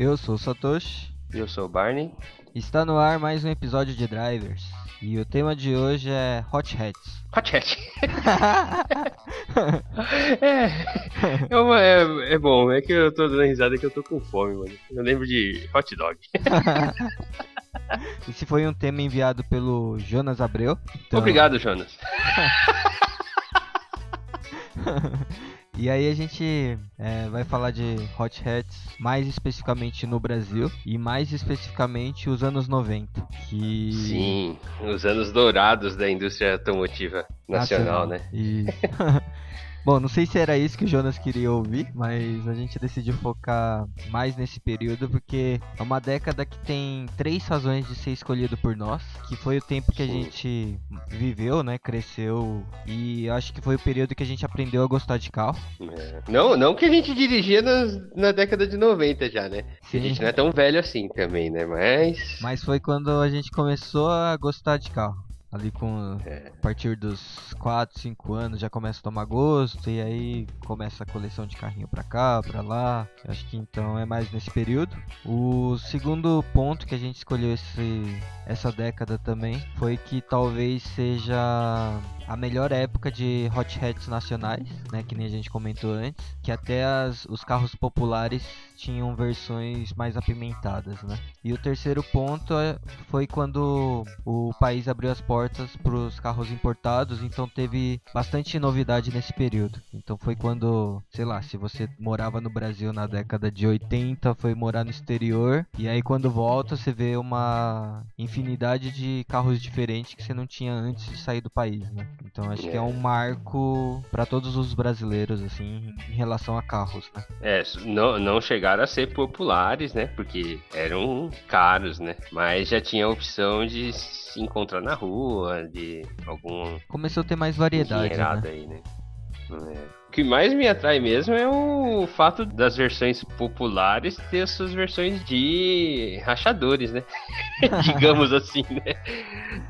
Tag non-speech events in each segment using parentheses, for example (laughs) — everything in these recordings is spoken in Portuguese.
Eu sou o Satoshi. Eu sou o Barney. Está no ar mais um episódio de Drivers. E o tema de hoje é Hot Hats. Hot Hat. (laughs) é, é, uma- é, é bom, é que eu tô dando risada que eu tô com fome, mano. Eu lembro de hot dog. (laughs) Esse foi um tema enviado pelo Jonas Abreu. Então- Obrigado, Jonas. (laughs) E aí a gente é, vai falar de Hot Hats mais especificamente no Brasil e mais especificamente os anos 90. Que... Sim, os anos dourados da indústria automotiva nacional, né? E... (laughs) Bom, não sei se era isso que o Jonas queria ouvir, mas a gente decidiu focar mais nesse período porque é uma década que tem três razões de ser escolhido por nós, que foi o tempo que a gente viveu, né, cresceu e acho que foi o período que a gente aprendeu a gostar de carro. É. Não, não que a gente dirigia nas- na década de 90 já, né? A Sim. gente não é tão velho assim também, né? Mas. Mas foi quando a gente começou a gostar de carro. Ali com É. a partir dos 4, 5 anos já começa a tomar gosto e aí começa a coleção de carrinho pra cá, pra lá. Acho que então é mais nesse período. O segundo ponto que a gente escolheu esse, essa década também foi que talvez seja a melhor época de hot hats nacionais, né, que nem a gente comentou antes, que até as, os carros populares tinham versões mais apimentadas, né? E o terceiro ponto é- foi quando o país abriu as portas para os carros importados, então teve bastante novidade nesse período. Então foi quando, sei lá, se você morava no Brasil na década de 80, foi morar no exterior, e aí quando volta você vê uma infinidade de carros diferentes que você não tinha antes de sair do país, né? Então acho que é É. um marco para todos os brasileiros assim em relação a carros, né? É, não, não chegaram a ser populares, né? Porque eram caros, né? Mas já tinha a opção de se encontrar na rua, de algum Começou a ter mais variedade, né? aí, né? É. O que mais me atrai mesmo é o fato das versões populares ter as suas versões de rachadores, né? (laughs) Digamos assim, né?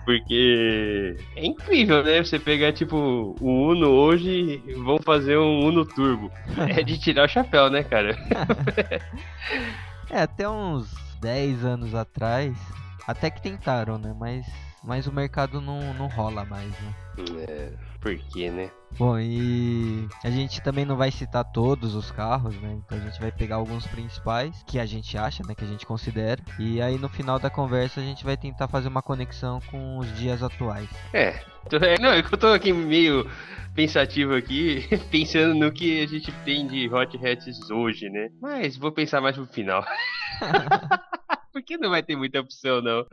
Porque é incrível, né? Você pegar, tipo, o Uno hoje e vão fazer um Uno Turbo. É de tirar o chapéu, né, cara? (laughs) É, até uns 10 anos atrás, até que tentaram, né? Mas, mas o mercado não, não rola mais, né? É, por quê, né? Bom, e a gente também não vai citar todos os carros, né? Então a gente vai pegar alguns principais que a gente acha, né? Que a gente considera. E aí no final da conversa a gente vai tentar fazer uma conexão com os dias atuais. É, é, não, eu tô aqui meio pensativo aqui, (laughs) pensando no que a gente tem de Hot Hats hoje, né? Mas vou pensar mais pro final. (laughs) Porque não vai ter muita opção, não.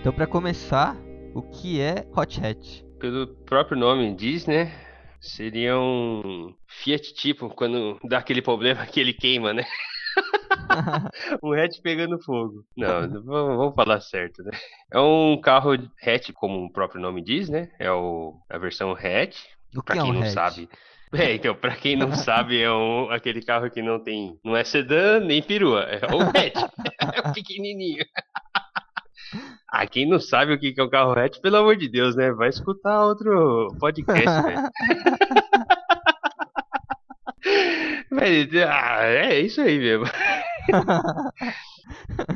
Então pra começar, o que é Hot Hatch? Pelo próprio nome diz, né? Seria um Fiat tipo, quando dá aquele problema que ele queima, né? (laughs) um hatch pegando fogo. Não, vamos falar certo, né? É um carro hatch, como o próprio nome diz, né? É o, a versão hatch, O que Pra é quem um não hatch? sabe. É, então, pra quem não (laughs) sabe, é um, aquele carro que não tem. Não é sedã nem perua, é o hatch. (laughs) é o pequenininho. Ah, quem não sabe o que é um carro hatch, pelo amor de Deus, né? Vai escutar outro podcast. (laughs) Velho, ah, é isso aí mesmo.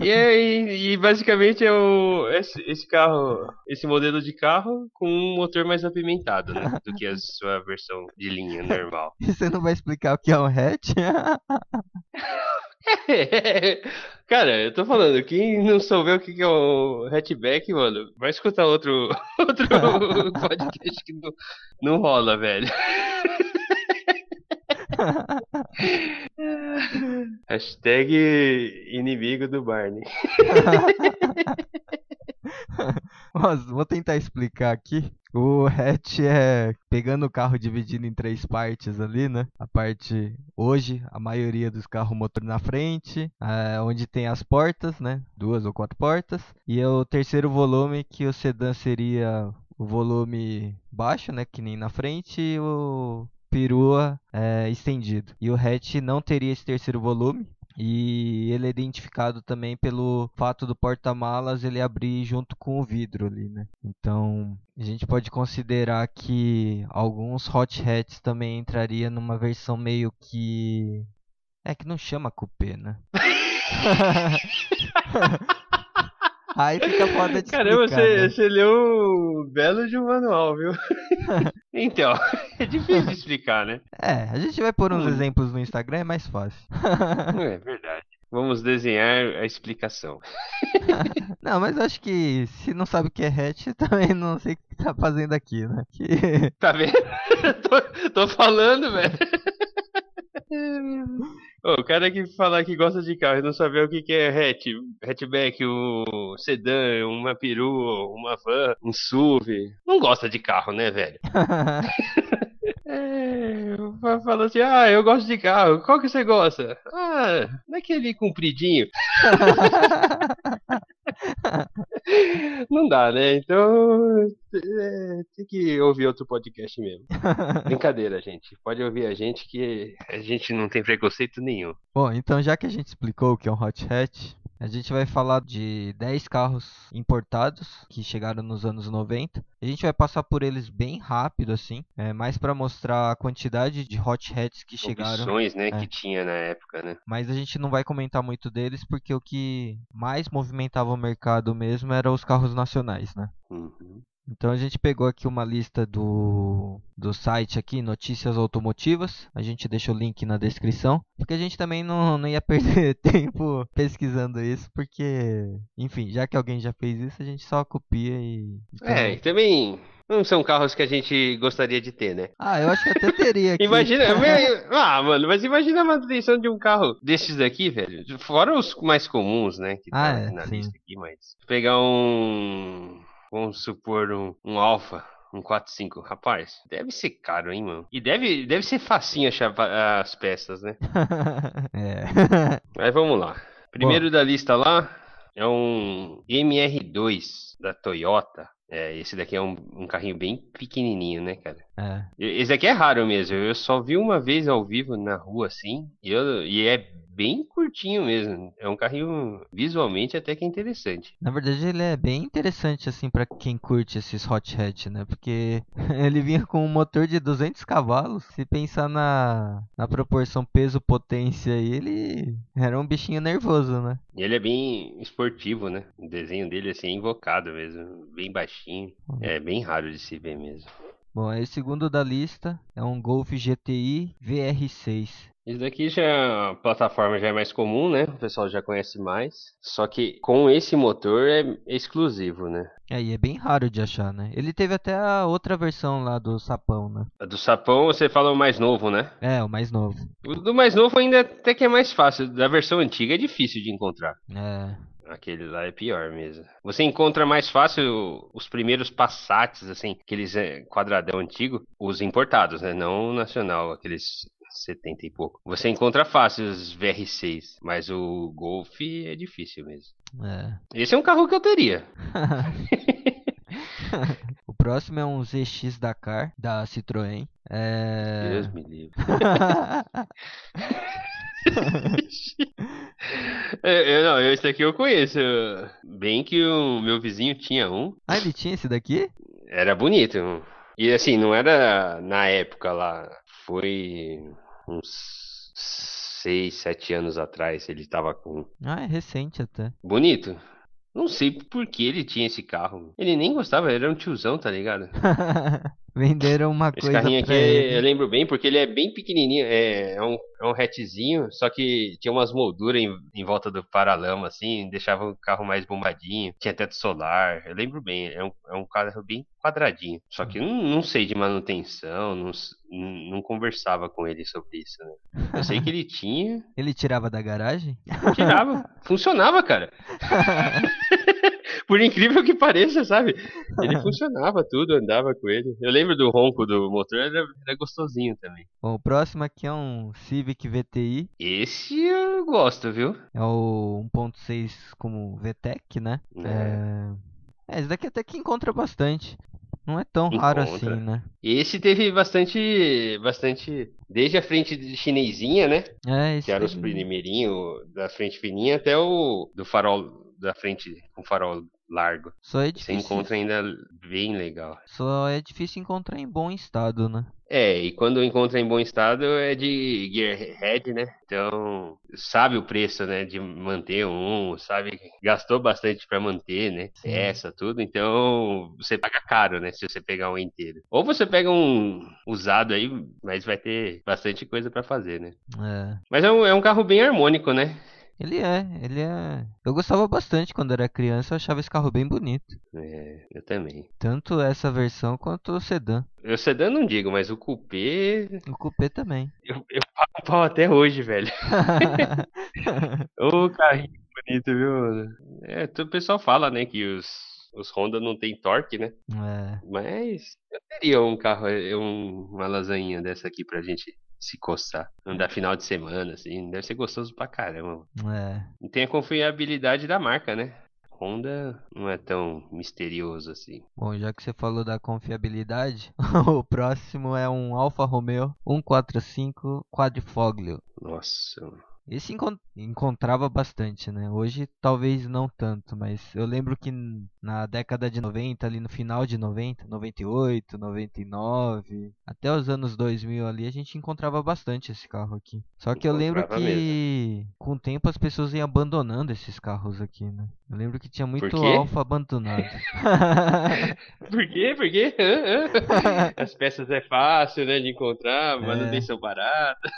E, é- e- e basicamente é o, esse, esse carro, esse modelo de carro com um motor mais apimentado, né? Do que a sua versão de linha normal. (laughs) E você não vai explicar o que é um hatch? (laughs) (laughs) Cara, eu tô falando, quem não souber o que é o hatchback, mano, vai escutar outro, (laughs) outro (laughs) podcast que não, não rola, velho. Hashtag inimigo do Barney. (laughs) Nossa, vou tentar explicar aqui. O hatch é pegando o carro dividido em três partes ali, né? A parte hoje, a maioria dos carros motor na frente, é, onde tem as portas, né? Duas ou quatro portas. E é o terceiro volume que o sedã seria o volume baixo, né? Que nem na frente e o perua é, estendido. E o hatch não teria esse terceiro volume. E ele é identificado também pelo fato do porta-malas ele abrir junto com o vidro ali, né? Então, a gente pode considerar que alguns hot hats também entraria numa versão meio que É que não chama cupê, né? (laughs) (laughs) Aí fica foda de Caramba, explicar, você, né? você leu belo de um manual, viu? (laughs) então, (laughs) é difícil de explicar, né? É, a gente vai pôr uns Hum. exemplos no Instagram, é mais fácil. É verdade. Vamos desenhar a explicação. (laughs) Não, mas acho que se não sabe o que é hatch, também não sei o que tá fazendo aqui, né? Que... Tá vendo? tô, tô falando, velho. O cara que falar que gosta de carro e não saber o que, que é hatch, hatchback, o sedã, uma peru, uma van, um SUV, não gosta de carro, né, velho? (laughs) É, fa- fala assim, ah, eu gosto de carro, qual que você gosta? Ah, daquele compridinho. (laughs) Não dá, né? Então, é, tem que ouvir outro podcast mesmo. (laughs) Brincadeira, gente. Pode ouvir a gente que a gente não tem preconceito nenhum. Bom, então já que a gente explicou o que é um hot hatch, a gente vai falar de 10 carros importados que chegaram nos anos 90. A gente vai passar por eles bem rápido, assim, é, mais para mostrar a quantidade de hot hatches que chegaram. Opções, né, É. que tinha na época, né? Mas a gente não vai comentar muito deles porque o que mais movimentava o mercado mesmo eram os carros nacionais, né? Uhum. Então a gente pegou aqui uma lista do, do site aqui, Notícias Automotivas. A gente deixa o link na descrição. Porque a gente também não, não ia (laughs) perder tempo pesquisando isso, porque, enfim, já que alguém já fez isso, a gente só copia e. então- É, e também não são carros que a gente gostaria de ter, né? Ah, eu acho que até teria (laughs) aqui. Imagina, ah, mano, mas imagina a manutenção de um carro desses daqui, velho. Fora os mais comuns, né? Que Ah, tá é, na sim. lista aqui, mas. Pegar um. Vamos supor um, um Alfa. Um 4.5, rapaz, deve ser caro, hein, mano? E deve, deve ser facinho achar as peças, né? (laughs) é. (laughs) Mas vamos lá. Primeiro da lista lá é um MR2 da Toyota. É, esse daqui é um, um carrinho bem pequenininho, né, cara? é. Esse aqui é raro mesmo. Eu só vi uma vez ao vivo na rua assim. E, eu- e é bem curtinho mesmo. É um carrinho visualmente até que interessante. Na verdade, ele é bem interessante, assim, pra quem curte esses hot hatch, né? Porque (laughs) ele vinha com um motor de 200 cavalos. Se pensar na, na proporção peso-potência ele era um bichinho nervoso, né? E ele é bem esportivo, né? O desenho dele assim é invocado mesmo. Bem baixinho. É bem raro de se ver mesmo. Bom, aí o segundo da lista é um Golf GTI VR6. Isso daqui já a plataforma já é mais comum, né? O pessoal já conhece mais. Só que com esse motor é exclusivo, né? É, e é bem raro de achar, né? Ele teve até a outra versão lá do Sapão, né? A do sapão você fala o mais novo, né? É, o mais novo. O do mais novo ainda até que é mais fácil. Da versão antiga é difícil de encontrar. É. Aquele lá é pior mesmo. Você encontra mais fácil os primeiros Passats, assim, aqueles eh, quadradão antigo, os importados, né? Não o nacional, aqueles 70 e pouco. Você encontra fácil os VR6, mas o Golf é difícil mesmo. É. Esse é um carro que eu teria. (laughs) o próximo é um ZX Dakar da Citroën. É. Deus me livre. (laughs) Eu, não, esse aqui eu conheço. Bem que o meu vizinho tinha um. Ah, ele tinha esse daqui? Era bonito. E assim, não era na época lá. Foi uns 6, 7 anos atrás ele tava com. Ah, é recente até. Bonito. Não sei por que ele tinha esse carro. Ele nem gostava, ele era um tiozão, tá ligado? (laughs) Venderam uma Esse coisa carrinho aqui é- eu lembro bem porque ele é bem pequenininho, é, é um, é um hatchzinho, só que tinha umas molduras em, em volta do paralama, assim, deixava o carro mais bombadinho, tinha teto solar, eu lembro bem, é um, é um carro bem quadradinho. Só que não, não sei de manutenção, não, não conversava com ele sobre isso, né? Eu sei que ele tinha, Ele tirava da garagem? tirava, funcionava, cara. (laughs) Por incrível que pareça, sabe? Ele funcionava tudo, andava com ele. Eu lembro do ronco do motor, era, era gostosinho também. Bom, o próximo aqui é um Civic VTI. Esse eu gosto, viu? É o 1.6 como VTEC, né? É. É... esse daqui até que encontra bastante. Não é tão raro Encontra. assim, né? Esse teve bastante. bastante. Desde a frente chinesinha, né? É, esse Que era os daí- primeirinhos da frente fininha até o do farol da frente com farol largo. Só é Você difícil. encontra ainda bem legal. Só é difícil encontrar em bom estado, né? É, e quando encontra em bom estado é de Gearhead, né? Então, sabe o preço, né? De manter um, sabe? Gastou bastante pra manter, né? Sim. Peça, tudo. Então, você paga caro, né? Se você pegar um inteiro. Ou você pega um usado aí, mas vai ter bastante coisa pra fazer, né? É. Mas é um, é um carro bem harmônico, né? Ele é, ele é. Eu gostava bastante quando era criança, eu achava esse carro bem bonito. É, eu também. Tanto essa versão quanto o sedã. O sedã não digo, mas o coupé, O coupé também. eu, eu pago pau até hoje, velho. (laughs) Ô, carrinho bonito, viu, mano? É, o pessoal fala, né, que os, os Honda não tem torque, né? é. Mas eu teria um carro, um- uma lasanha dessa aqui pra gente se coçar. Andar final de semana, assim. Deve ser gostoso pra caramba. É. E tem a confiabilidade da marca, né? Honda não é tão misterioso assim. Bom, já que você falou da confiabilidade, (laughs) o próximo é um Alfa Romeo 145 Quadrifoglio. Nossa, Esse encon- encontrava bastante, né? Hoje talvez não tanto, mas eu lembro que na década de 90, ali no final de 90, 98, 99, até os anos 2000 ali, a gente encontrava bastante esse carro aqui. Só que eu lembro que com o tempo as pessoas iam abandonando esses carros aqui, né? Eu lembro que tinha muito? Alfa abandonado. (laughs) Por quê? Por quê? As peças é fácil, né, de encontrar, É. manutenção barata.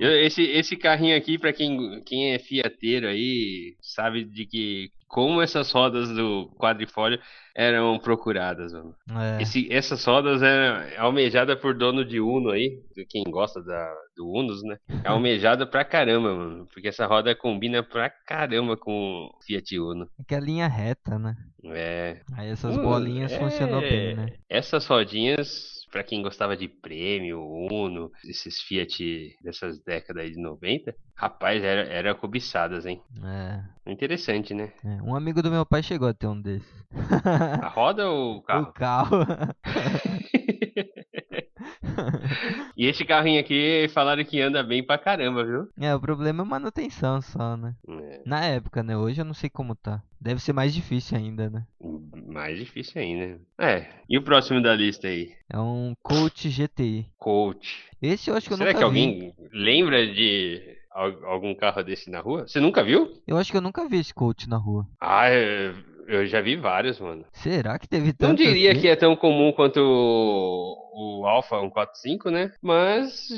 Eu- esse, esse carrinho aqui, pra quem, quem é fiateiro aí, sabe de que como essas rodas do quadrifólio eram procuradas, mano. É. Esse, essas rodas eram almejadas por dono de Uno aí, quem gosta da, do Unos, né? É (laughs) almejada pra caramba, mano. Porque essa roda combina pra caramba com o Fiat Uno. É que é a linha reta, né? É, Aí essas bolinhas é, funcionou bem, né? Essas rodinhas, pra quem gostava de prêmio, Uno, esses Fiat dessas décadas aí de 90, rapaz, era, era cobiçadas, hein? É, Interessante, né? é. Um amigo do meu pai chegou a ter um desses. A roda ou o (laughs) O carro? carro. (laughs) E esse carrinho aqui falaram que anda bem pra caramba, viu? É, o problema é manutenção só, né? É, Na época, né? Hoje eu não sei como tá. Deve ser mais difícil ainda, né? Mais difícil ainda. É, e o próximo da lista aí? É um Coach GTI. Coach. Esse eu acho que eu Será nunca que vi. alguém lembra de al- algum carro desse na rua? Você nunca viu? Eu acho que eu nunca vi esse Coach na rua. Ah, eu, eu já vi vários, mano. Será que teve Não tanto diria assim? que é tão comum quanto o, Alpha 145, né? Mas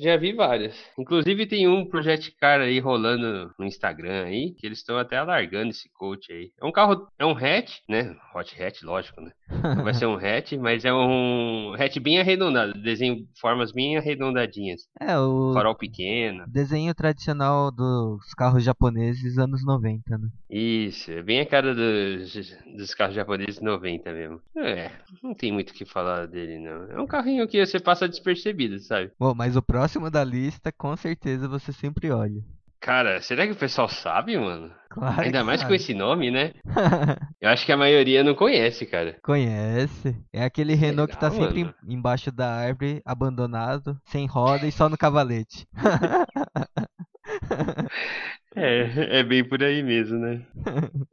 já vi vários. Inclusive tem um Project Car aí rolando no Instagram aí, que eles estão até alargando esse coach aí. É um carro, é um hatch, né? Hot hatch, lógico, né? (laughs) Vai ser um hatch, mas é um hatch bem arredondado, desenho formas bem arredondadinhas. É, o Farol pequeno. desenho tradicional dos carros japoneses anos 90, né? Isso, é bem a cara dos, dos carros japoneses 90 mesmo. É, não tem muito o que falar dele, não. É um carrinho que você passa despercebido, sabe? Bom, mas o próximo da lista, com certeza você sempre olha. Cara, será que o pessoal sabe, mano? Claro Ainda mais com sabe. esse nome, né? (laughs) Eu acho que a maioria não conhece, cara. Conhece. É aquele Renault que tá Legal, sempre mano. embaixo da árvore, abandonado, sem roda e só no cavalete. (laughs) É, é bem por aí mesmo, né? (laughs)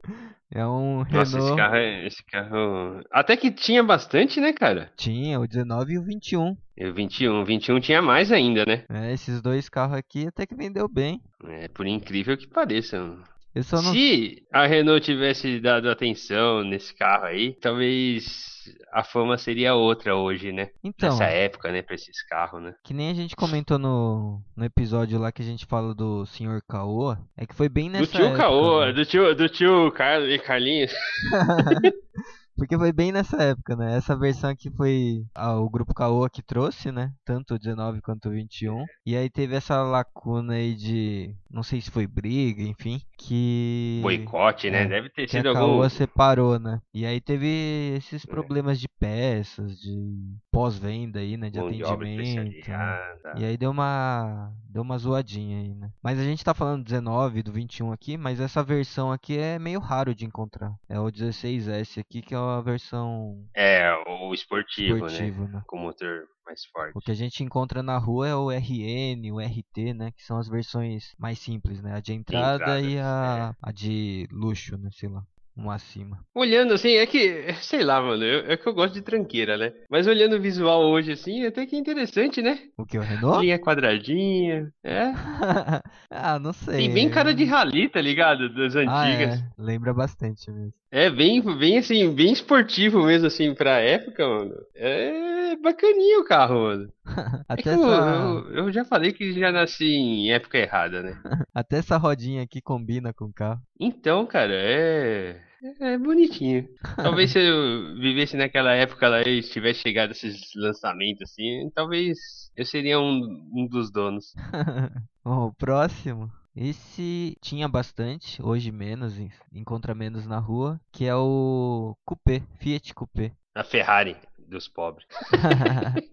É um Nossa, esse carro é. Esse carro. Até que tinha bastante, né, cara? Tinha o 19 e o 21. E o 21. O 21 tinha mais ainda, né? É, esses dois carros aqui até que vendeu bem. É, por incrível que pareça. não. Se a Renault tivesse dado atenção nesse carro aí, talvez a fama seria outra hoje, né? Então, Nessa época, né, pra esses carros, né? que nem a gente comentou no, no episódio lá que a gente fala do Sr. Caoa, é que foi bem Do nessa tio época. Caô, né? do tio, do tio Carlos e Carlinhos. (laughs) Porque foi bem nessa época, né? Essa versão aqui foi ah, o grupo Caoa que trouxe, né? Tanto o 19 quanto o 21. E aí teve essa lacuna aí de. Não sei se foi briga, enfim. Que. Boicote, né? É, Deve ter Que a sido algum. Separou, né? E aí teve esses problemas de peças, de pós-venda aí, né? De de obra atendimento. né? especializada. E aí deu uma deu uma zoadinha aí, né? Mas a gente tá falando 19 do 21 aqui, mas essa versão aqui é meio raro de encontrar. É o 16S aqui que é a versão É, o esportivo, né? esportivo, né? Com motor mais forte. O que a gente encontra na rua é o RN, o RT, né? Que são as versões mais simples, né? A de entrada e entradas, a, a de luxo, né? Sei lá. um acima. Olhando assim, é que, sei lá, mano, eu- é que eu gosto de tranqueira, né? Mas olhando o visual hoje assim, até que é interessante, né? O que, o Renault? Linha quadradinha, é. (laughs) ah, não sei. Tem bem cara de rally, tá ligado? Das Ah, antigas. é. Lembra bastante mesmo. É bem, bem assim, bem esportivo mesmo, assim, pra época, mano. É bacaninho o carro, mano. É (laughs) Até que essa, eu, eu, eu já falei que já nasci em época errada, né? (laughs) até essa rodinha aqui combina com o carro. Então, cara, é. É bonitinho. Talvez se eu vivesse naquela época lá e tivesse chegado esses lançamentos assim, talvez eu seria um, um dos donos. (laughs) Bom, o próximo. Esse tinha bastante, hoje menos, en- encontra menos na rua, que é o Coupé, Fiat Coupé. A Ferrari dos pobres. (laughs)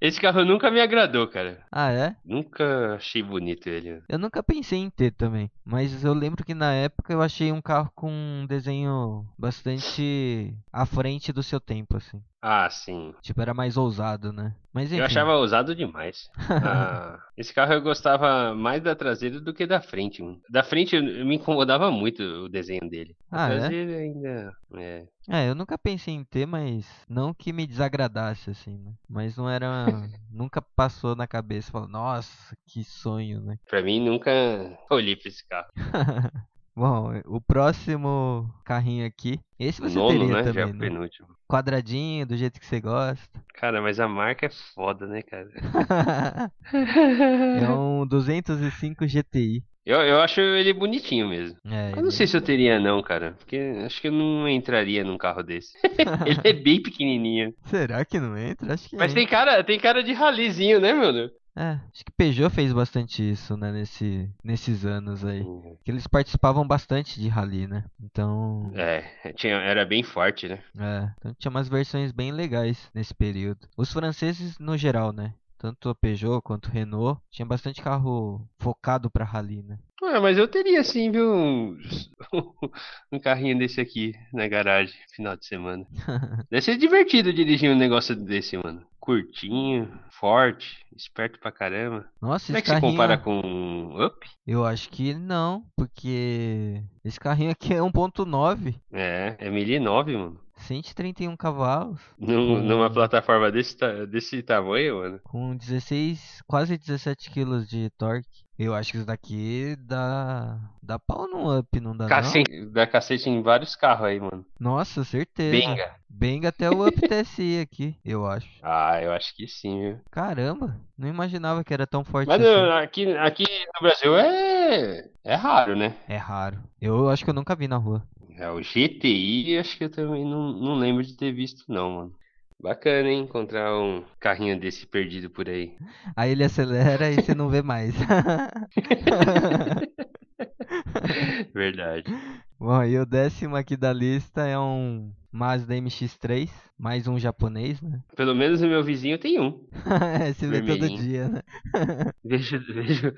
Esse carro nunca me agradou, cara. ah, é? Nunca achei bonito ele. Eu nunca pensei em ter também, mas eu lembro que na época eu achei um carro com um desenho bastante à frente do seu tempo, assim. Ah, sim. Tipo, era mais ousado, né? Mas enfim. Eu achava ousado demais. (laughs) Ah, esse carro eu gostava mais da traseira do que da frente. mano. Da frente eu- me incomodava muito o desenho dele. A Ah, é? traseira ainda. É. É, eu nunca pensei em ter, mas não que me desagradasse, assim, né? Mas não era. (laughs) nunca passou na cabeça, falou, nossa, que sonho, né? Pra mim nunca olhei pra esse carro. (laughs) Bom, o próximo carrinho aqui. Esse você nono, teria né? Já é também, o né? penúltimo. Quadradinho, do jeito que você gosta. Cara, mas a marca é foda, né, cara? (laughs) é (laughs) um 205 GTI. Eu, eu acho ele bonitinho mesmo. É, Eu não ele- sei se eu teria não, cara. Porque acho que eu não entraria num carro desse. (laughs) ele é bem pequenininho. Será que não entra? Acho que Mas entra. tem cara, tem cara de ralizinho, né, mano? É, acho que Peugeot fez bastante isso, né, nesse, nesses anos aí. Que eles participavam bastante de rally, né? Então, É, tinha, era bem forte, né? é, então tinha umas versões bem legais nesse período. Os franceses no geral, né? Tanto a Peugeot quanto a Renault tinha bastante carro focado pra rally, né? Ah, mas eu teria sim, viu? Um, (laughs) um carrinho desse aqui na garagem, final de semana. (laughs) Deve ser divertido dirigir um negócio desse, mano. Curtinho, forte, esperto pra caramba. Nossa, Como é esse que se carrinho, compara com Up? eu acho que não, porque esse carrinho aqui é 1.9, É, é 1009, mano. 131 cavalos, Num-. Numa plataforma desse, desse tamanho, mano. com 16, quase 17 kg de torque. Eu acho que isso daqui dá dá pau no up, não dá não? Cacete, dá cacete em vários carros aí, mano. Nossa, certeza. Benga. Benga até o Up TSI aqui, eu acho. Ah, eu acho que sim, viu? Caramba, não imaginava que era tão forte Mas assim. aqui, aqui no Brasil é, é raro, né? É raro. Eu acho que eu nunca vi na rua. É, o GTI, acho que eu também não, não lembro de ter visto, não, mano. Bacana, hein? Encontrar um carrinho desse perdido por aí. Aí ele acelera e você não vê mais. (laughs) Verdade. Bom, e o décimo aqui da lista é um Mazda MX-3, mais um japonês, né? Pelo menos o meu vizinho tem um. (laughs) Se vê todo dia, né? (laughs) Vejo, vejo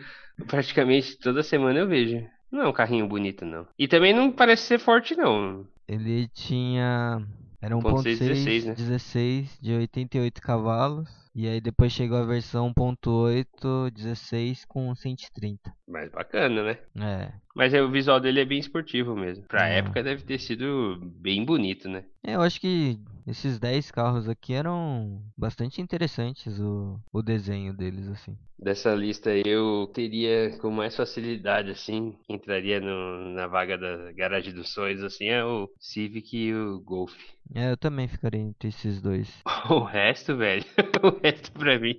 praticamente toda semana eu vejo. Não é um carrinho bonito, não. E também não parece ser forte, não. Ele tinha. Era 1.6 1.6, 16, né? 16 de 88 cavalos. E aí depois chegou a versão 1.8 16 com 130. Mas bacana, né? É. Mas é, o visual dele é bem esportivo mesmo. Pra É. época deve ter sido bem bonito, né? É, eu acho que esses 10 carros aqui eram bastante interessantes o, o desenho deles, assim. Dessa lista aí eu teria com mais facilidade, assim, entraria no- na vaga da garagem dos sonhos, assim, é o Civic e o Golf. É, eu também ficaria entre esses dois. (laughs) O resto, velho, (laughs) o resto pra mim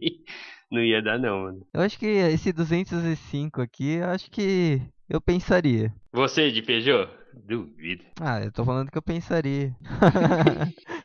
não ia dar não, mano. Eu acho que esse 205 aqui, eu acho que eu pensaria. Você de Peugeot? Duvido. Ah, eu tô falando que eu pensaria. (laughs)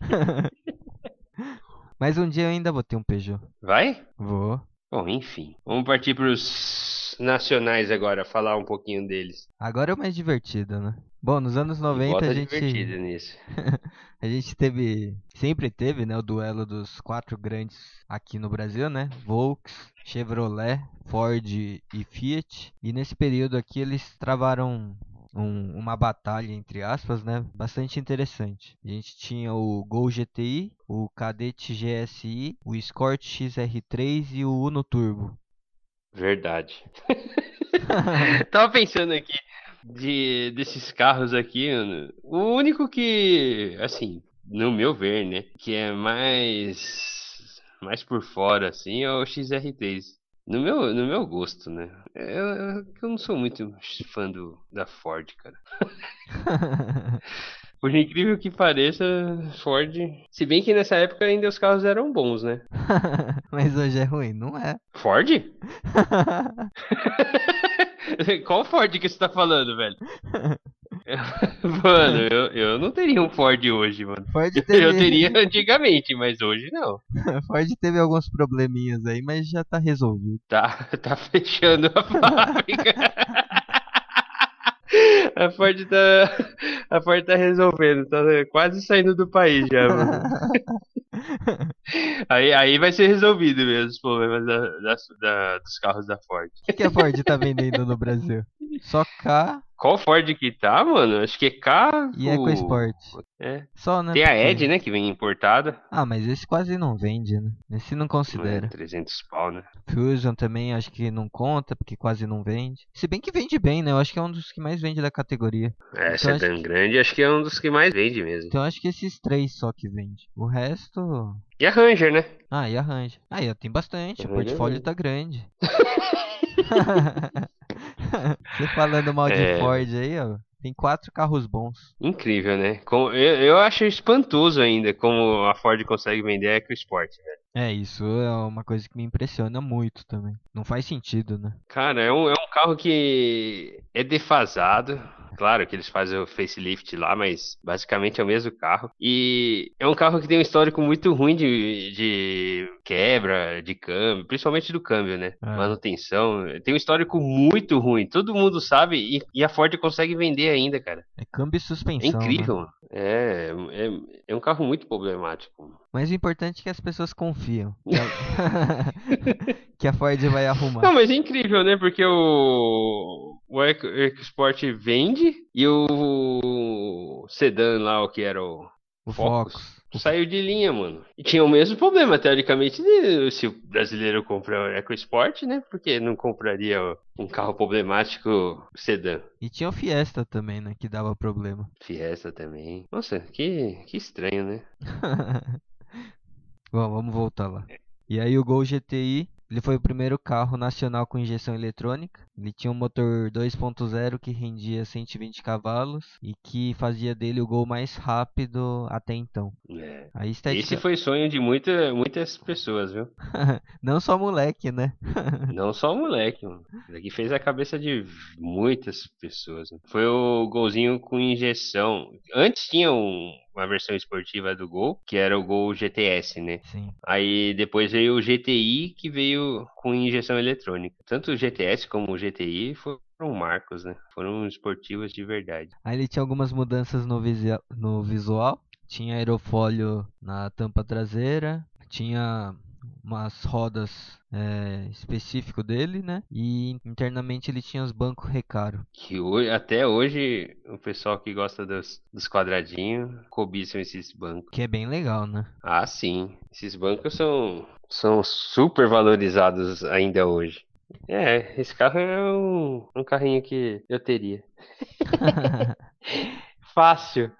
(laughs) Mas um dia eu ainda vou ter um Peugeot. Vai? Vou. Bom, enfim. Vamos partir pros nacionais agora, falar um pouquinho deles. Agora é o mais divertido, né? Bom, nos anos E 90 bota a gente, nisso. (laughs) a gente teve, sempre teve, né, o duelo dos quatro grandes aqui no Brasil, né? Volks, Chevrolet, Ford e Fiat. E nesse período aqui eles travaram um- uma batalha, entre aspas, né? Bastante interessante. A gente tinha o Gol GTI, o Cadete GSI, o Escort XR3 e o Uno Turbo. Verdade. (laughs) (laughs) Tava pensando aqui. De, desses carros aqui, mano, o único que, assim, no meu ver, né, que é mais mais por fora, assim, é o XR3. No meu, no meu gosto, né? Eu, eu, eu não sou muito fã do, da Ford, cara. (laughs) Por incrível que pareça, Ford. Se bem que nessa época ainda os carros eram bons, né? (laughs) Mas hoje é ruim, não é? Ford? (laughs) (laughs) Qual Ford que você tá falando, velho? (laughs) Mano, eu, eu não teria um Ford hoje, mano. Ford (laughs) teve... Eu teria antigamente, mas hoje não. Ford teve alguns probleminhas aí, mas já tá resolvido. Tá, tá fechando a fábrica. A Ford tá. A Ford tá resolvendo, tá quase saindo do país já, mano. (laughs) aí, aí vai ser resolvido mesmo os problemas da, da, da, dos carros da Ford. O que, a Ford tá vendendo no Brasil? Só K qual Ford que tá, mano? Acho que é K. E EcoSport. É. Só, né? Tem a Ed, né? Que vem importada. Ah, mas esse quase não vende, né? Esse não considera. É, 300 pau, né? Fusion também acho que não conta, porque quase não vende. Se bem que vende bem, né? Eu acho que é um dos que mais vende da categoria. É, então, sedã que... grande, acho que é um dos que mais vende mesmo. Então acho que esses três só que vende. O resto. E a Ranger, né? Ah, e a Ranger. Ah, tem bastante. O portfólio tá grande. (laughs) (laughs) Você falando mal de é... Ford aí, ó. Tem quatro carros bons. Incrível, né? eu, eu acho espantoso ainda como a Ford consegue vender a EcoSport, velho. É, isso é uma coisa que me impressiona muito também. Não faz sentido, né? Cara, é um, é um carro que é defasado. Claro que eles fazem o facelift lá, mas basicamente é o mesmo carro. E é um carro que tem um histórico muito ruim de, de quebra de câmbio, principalmente do câmbio, né? É. Manutenção. Tem um histórico muito ruim. Todo mundo sabe e, e, a Ford consegue vender ainda, cara. É câmbio e suspensão. É incrível. Né? É, é, é um carro muito problemático. Mas o importante é que as pessoas confiam. (laughs) Que a, (laughs) que a Ford vai arrumar. Não, mas é incrível, né? Porque o, o EcoSport vende e o sedã lá, o que era o, o Focus. Focus. Saiu de linha, mano. E tinha o mesmo problema, teoricamente, se o brasileiro compra o EcoSport, né? Porque não compraria um carro problemático sedã. E tinha o Fiesta também, né? Que dava problema. Fiesta também. Nossa, que, que estranho, né? (laughs) Bom, vamos voltar lá. E aí o Gol GTI ele foi o primeiro carro nacional com injeção eletrônica. Ele tinha um motor 2.0 que rendia 120 cavalos e que fazia dele o gol mais rápido até então. É. A estética... Esse foi sonho de muita, muitas pessoas, viu? (laughs) Não só moleque, né? (laughs) Não só moleque, mano. Aqui fez a cabeça de muitas pessoas. Foi o golzinho com injeção. Antes tinha um, uma versão esportiva do Gol, que era o Gol GTS, né? Sim. Aí depois veio o GTI, que veio com injeção eletrônica. Tanto o GTS como o GTI foram marcos, né? Foram esportivos de verdade. Aí ele tinha algumas mudanças no, no visual. Tinha aerofólio na tampa traseira, tinha umas rodas é, específico dele, né? E internamente ele tinha os bancos recaro. Que hoje, até hoje o pessoal que gosta dos, dos quadradinhos cobiçam esses bancos. Que é bem legal, né? Ah, sim. Esses bancos são, são super valorizados ainda hoje. É, esse carro é um, um carrinho que eu teria. (laughs) Fácil.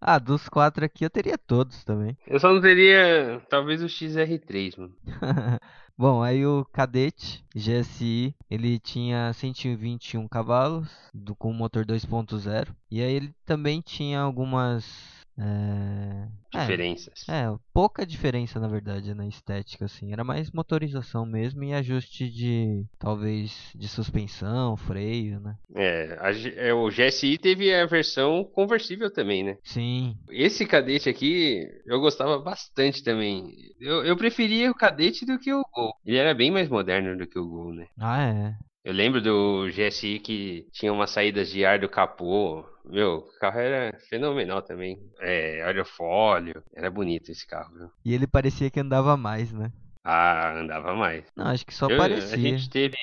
Ah, dos quatro aqui eu teria todos também. Eu só não teria, talvez o XR3, mano. (laughs) Bom, aí o Cadete GSI, ele tinha 121 cavalos, do, com motor 2.0. E aí ele também tinha algumas é... Diferenças. É, é, pouca diferença na verdade na estética, assim. Era mais motorização mesmo e ajuste de talvez de suspensão, freio, né? É, a, é, o GSI teve a versão conversível também, né? Sim. Esse cadete aqui eu gostava bastante também. Eu, eu preferia o cadete do que o Gol. Ele era bem mais moderno do que o Gol, né? Ah, é. Eu lembro do GSI que tinha umas saídas de ar do capô. Meu, o carro era fenomenal também. É, aerofólio. Era bonito esse carro, viu? E ele parecia que andava mais, né? Ah, andava mais. Não, acho que só eu, parecia. A gente teve.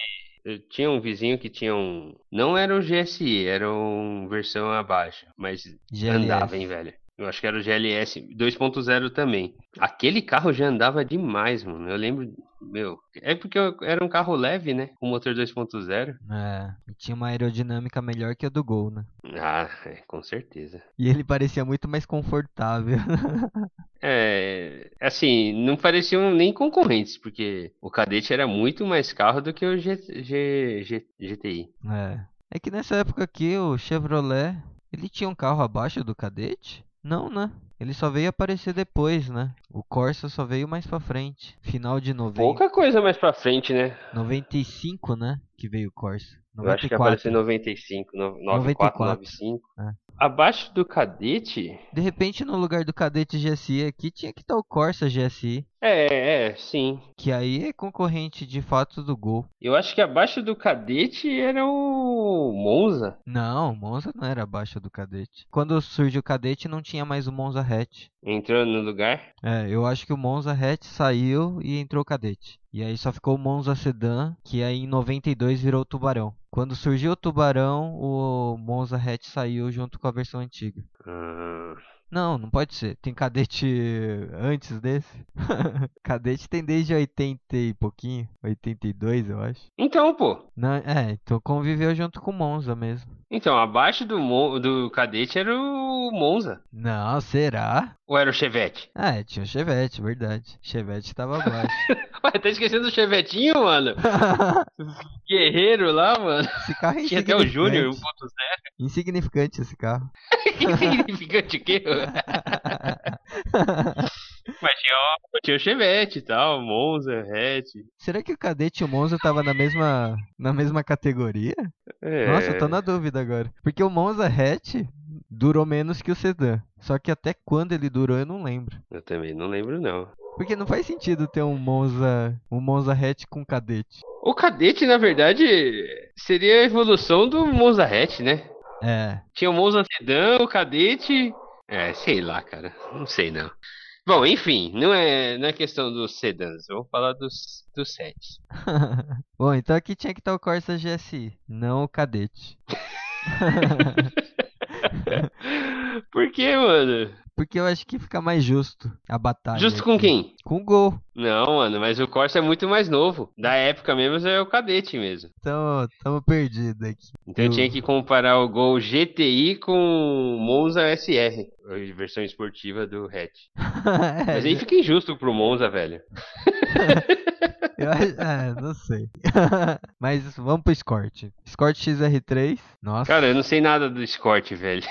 Eu tinha um vizinho que tinha um. Não era o GSI, era uma versão abaixo. Mas GLS. andava, hein, velho. Eu acho que era o GLS 2.0 também. Aquele carro já andava demais, mano. Eu lembro meu, é porque era um carro leve, né? Com motor 2.0. É, e tinha uma aerodinâmica melhor que a do Gol, né? Ah, é, com certeza. E ele parecia muito mais confortável. (laughs) é, assim, não pareciam nem concorrentes, porque o Cadete era muito mais carro do que o G, G, G, GTI. É. É que nessa época aqui o Chevrolet, ele tinha um carro abaixo do Cadete? Não, né? Ele só veio aparecer depois, né? O Corsa só veio mais pra frente. Final de 90. Pouca coisa mais pra frente, né? 95, né? Que veio o Corsa. 94. Eu acho que apareceu em 95, 94, 95. É. Abaixo do cadete? De repente, no lugar do cadete GSI aqui, tinha que estar o Corsa GSI. É, é, sim. Que aí é concorrente de fato do Gol. Eu acho que abaixo do cadete era o Monza. Não, o Monza não era abaixo do cadete. Quando surgiu o cadete, não tinha mais o Monza hatch. Entrou no lugar? É, eu acho que o Monza hatch saiu e entrou o cadete. E aí só ficou o Monza Sedan, que aí em 92 virou o Tubarão. Quando surgiu o Tubarão, o Monza hatch saiu junto com a versão antiga. Hum. Não, não pode ser. Tem cadete antes desse? (laughs) cadete tem desde 80 e pouquinho. 82, eu acho. Então, pô. Não, é, então conviveu junto com o Monza mesmo. Então, abaixo do, do cadete era o Monza. Não, será? Ou era o Chevette? Ah, é, tinha o Chevette, verdade. Chevette tava abaixo. (laughs) Ué, tá esquecendo do Chevetinho, mano? (laughs) Guerreiro lá, mano. Esse carro é Tinha até o Júnior 1.0. Insignificante esse carro. (laughs) Insignificante o quê? Mas tinha, tinha o Chevette e tal, Monza, hatch. Será que o Cadete e o Monza tava na mesma, na mesma categoria? É... Nossa, eu tô na dúvida agora. Porque o Monza hatch durou menos que o sedã. Só que até quando ele durou eu não lembro. Eu também não lembro não. Porque não faz sentido ter um Monza, um Monza hatch com cadete. O cadete, na verdade, seria a evolução do Monza hatch, né? É. Tinha o Monza sedã, o cadete... É, sei lá, cara. Não sei não. Bom, enfim, não é, não é questão dos sedãs, vamos falar dos, dos sets. (laughs) Bom, então aqui tinha que estar o Corsa GSI, não o Cadete. (laughs) Por que, mano? Porque eu acho que fica mais justo a batalha. Justo aqui. com quem? Com o Gol. Não, mano, mas o Corsa é muito mais novo. Da época mesmo é o Cadete mesmo. Então, tamo perdido aqui. Então eu tinha que comparar o Gol GTI com o Monza SR, a versão esportiva do hatch. é, (laughs) Mas aí fica injusto pro Monza, velho. (laughs) eu é, não sei. (laughs) Mas vamos pro Escort. Escort XR3. Nossa. Cara, eu não sei nada do Escort, velho.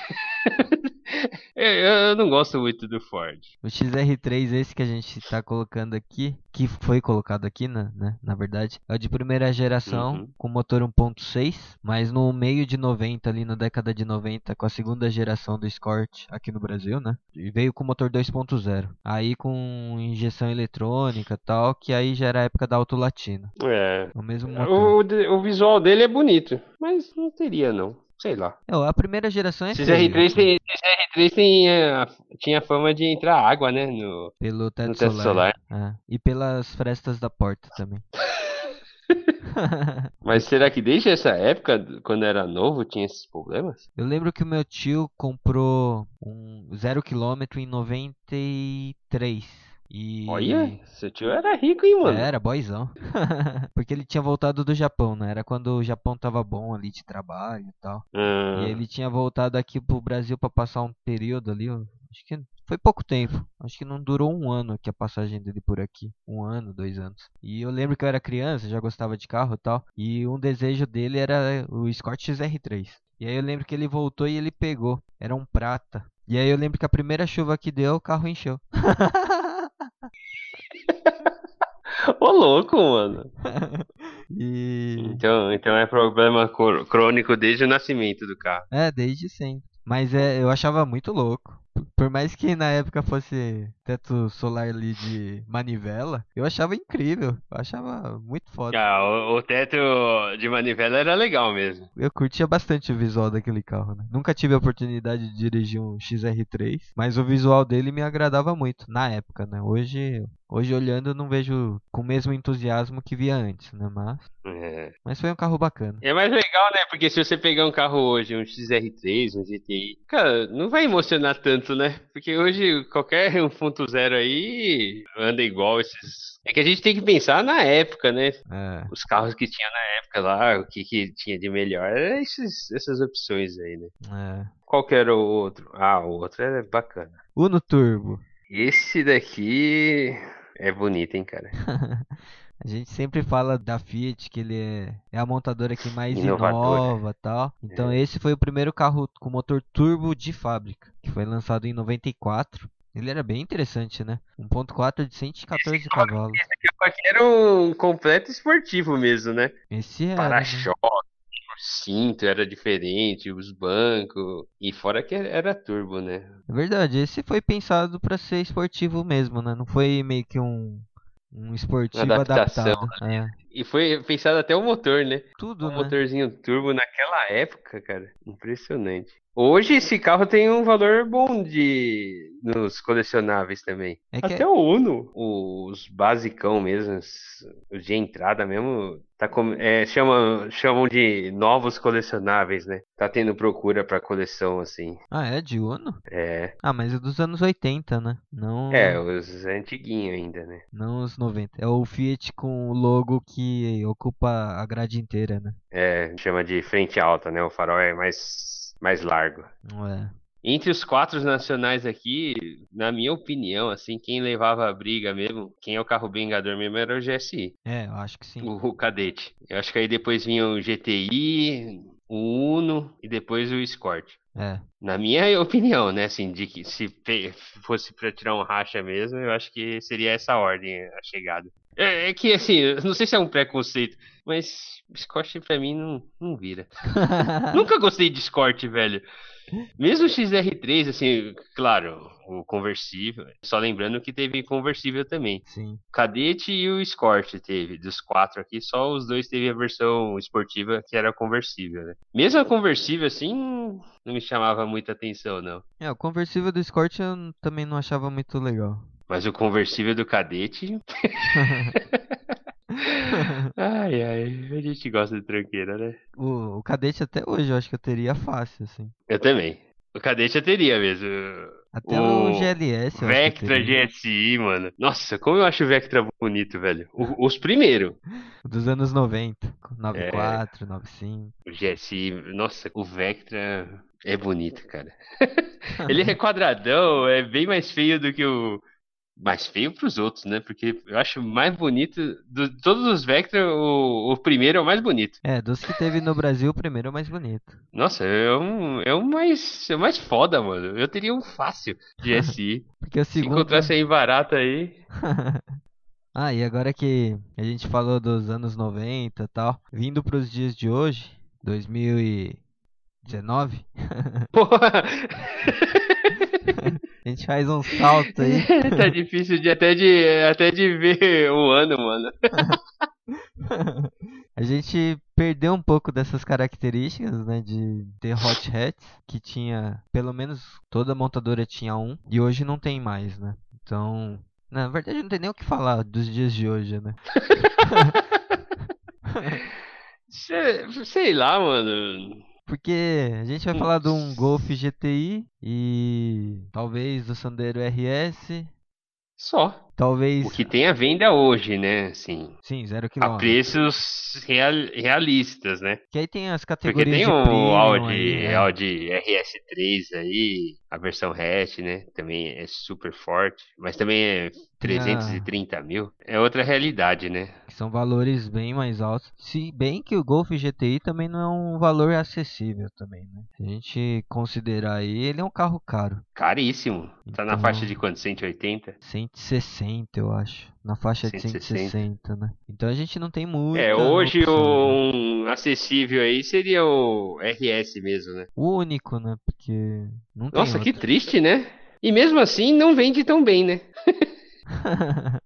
(laughs) eu, não gosto muito do Ford. O XR3, esse que a gente tá colocando aqui, que foi colocado aqui, né, né, na verdade, é o de primeira geração, Uhum. com motor 1.6, mas no meio de 90, ali na década de 90, com a segunda geração do Escort aqui no Brasil, né, e veio com motor 2.0, aí com injeção eletrônica e tal, que aí já era a época da Auto Latina, É. o mesmo motor. O, o visual dele é bonito, mas não teria, não. Sei lá. É, a primeira geração é Esses feio, R3 assim, tem, esses R3 tem, tinha fama de entrar água, né? No... pelo teto, no teto solar, É, e pelas frestas da porta também. (laughs) (laughs) Mas será que desde essa época, quando era novo, tinha esses problemas? Eu lembro que o meu tio comprou um zero quilômetro em 93. E... Olha, seu tio era rico, hein, mano? Era, boyzão. (laughs) Porque ele tinha voltado do Japão, né? Era quando o Japão tava bom ali de trabalho e tal. Ah, E ele tinha voltado aqui pro Brasil pra passar um período ali, ó, acho que foi pouco tempo. Acho que não durou um ano aqui a passagem dele por aqui. Um ano, dois anos. E eu lembro que eu era criança, já gostava de carro e tal. E um desejo dele era o Escort XR3. E aí eu lembro que ele voltou e ele pegou. Era um prata. E aí eu lembro que a primeira chuva que deu, o carro encheu. (laughs) Ô, louco, mano. (laughs) e. Então, então é problema crônico desde o nascimento do carro. É, desde sempre. Mas é, eu achava muito louco. Por mais que na época fosse teto solar ali de manivela, eu achava incrível. Eu achava muito foda. Ah, o, o teto de manivela era legal mesmo. Eu curtia bastante o visual daquele carro, né? Nunca tive a oportunidade de dirigir um XR3, mas o visual dele me agradava muito na época, né? Hoje, Hoje olhando eu não vejo com o mesmo entusiasmo que via antes, né? Mas, É. mas foi um carro bacana. É mais legal, né? Porque se você pegar um carro hoje, um XR3, um GTI, cara, não vai emocionar tanto, né? Porque hoje qualquer 1.0 aí anda igual esses. É que a gente tem que pensar na época, né? É, Os carros que tinha na época lá, o que, que tinha de melhor, era esses, essas opções aí, né? é. Qual que era o outro? Ah, o outro é bacana. Uno Turbo. Esse daqui é bonito, hein, cara? (laughs) A gente sempre fala da Fiat que ele é, é a montadora que mais Inovadora. inova e tal. Então É. esse foi o primeiro carro com motor turbo de fábrica, que foi lançado em 94. Ele era bem interessante, né? 1.4 de 114 cavalos. Aqui era um completo esportivo mesmo, né? Esse era, né? Para-choque, o cinto era diferente, os bancos. E fora que era turbo, né? É verdade, esse foi pensado pra ser esportivo mesmo, né? Não foi meio que um, um esportivo Adaptação, adaptado. É, E foi pensado até o motor, né? tudo, O né? motorzinho turbo naquela época, cara. Impressionante. Hoje esse carro tem um valor bom de nos colecionáveis também. É que Até o Uno, os basicão mesmo, os de entrada mesmo, tá com, é, chamam, chamam de novos colecionáveis, né? Tá tendo procura pra coleção assim. Ah, é de Uno? É, Ah, mas é dos anos 80, né? Não, é os antiguinhos ainda, né? não os 90. É o Fiat com o logo que ocupa a grade inteira, né? É, chama de frente alta, né? O farol é mais mais largo. É. Entre os quatro nacionais aqui, na minha opinião, assim, quem levava a briga mesmo, quem é o carro bengador mesmo era o GSI, É, eu acho que sim. o, o Cadete. Eu acho que aí depois vinha o GTI, o Uno e depois o Escort. É. Na minha (laughs) opinião, né, assim, de que se fosse pra tirar um racha mesmo, eu acho que seria essa ordem a chegada. É, é que, assim, não sei se é um preconceito, mas Escort pra mim não, não vira. (laughs) Nunca gostei de Escort, velho. Mesmo o XR3, assim, claro, o conversível. Só lembrando que teve conversível também. sim. Cadete e o Escort teve. Dos quatro aqui, só os dois teve a versão esportiva que era conversível, né? Mesmo a conversível, assim, não me chamava muita atenção, não. É, o conversível do Escort eu também não achava muito legal. Mas o conversível do Cadete. (laughs) ai, ai, a gente gosta de tranqueira, né? o, o Cadete até hoje eu acho que eu teria fácil, assim. Eu também. O Cadete eu teria mesmo. Até o, O GLS eu Vectra acho que eu teria. GSI, mano. Nossa, como eu acho o Vectra bonito, velho. O- os primeiros. Dos anos 90. É. 94, 95. O GSI, nossa, o Vectra é bonito, cara. (laughs) Ele é quadradão, é bem mais feio do que o. Mais feio pros outros, né? Porque eu acho mais bonito. De todos os Vectra, o, o primeiro é o mais bonito. É, dos que teve no Brasil, o primeiro é o mais bonito. Nossa, é um, é um mais, é o mais foda, mano. Eu teria um fácil GSI. (laughs) Porque o Se encontrasse aí barato aí. (laughs) ah, e agora que a gente falou dos anos 90 e tal, vindo pros dias de hoje, 2019, Porra! (laughs) a gente faz um salto aí. (laughs) tá difícil de até de até de ver o ano, mano. (laughs) A gente perdeu um pouco dessas características, né, de ter hot hats, que tinha, pelo menos toda montadora tinha um, e hoje não tem mais, né? Então, na verdade não tem nem o que falar dos dias de hoje, né? (laughs) Sei, sei lá, mano. Porque a gente vai falar de um Golf GTI e talvez do Sandero RS, Só. Talvez, O que tem à venda hoje, né? Assim, sim, zero a quilômetro. preços real- realistas, né? Que aí tem as Porque categorias tem de o premium Audi, aí, né? Audi RS3 aí, a versão hatch, né? Também é super forte, mas também é 330 mil. É outra realidade, né? são valores bem mais altos. Se bem que o Golf GTI também não é um valor acessível também, né? Se a gente considerar aí, ele é um carro caro. Caríssimo. Tá na Então- faixa de quanto? 180? 160, eu acho. Na faixa de 160. 160, né? Então a gente não tem muito. É, hoje o um acessível aí seria o RS mesmo, né? O único, né? Porque Nossa, que triste, né? E mesmo assim não vende tão bem, né? (laughs)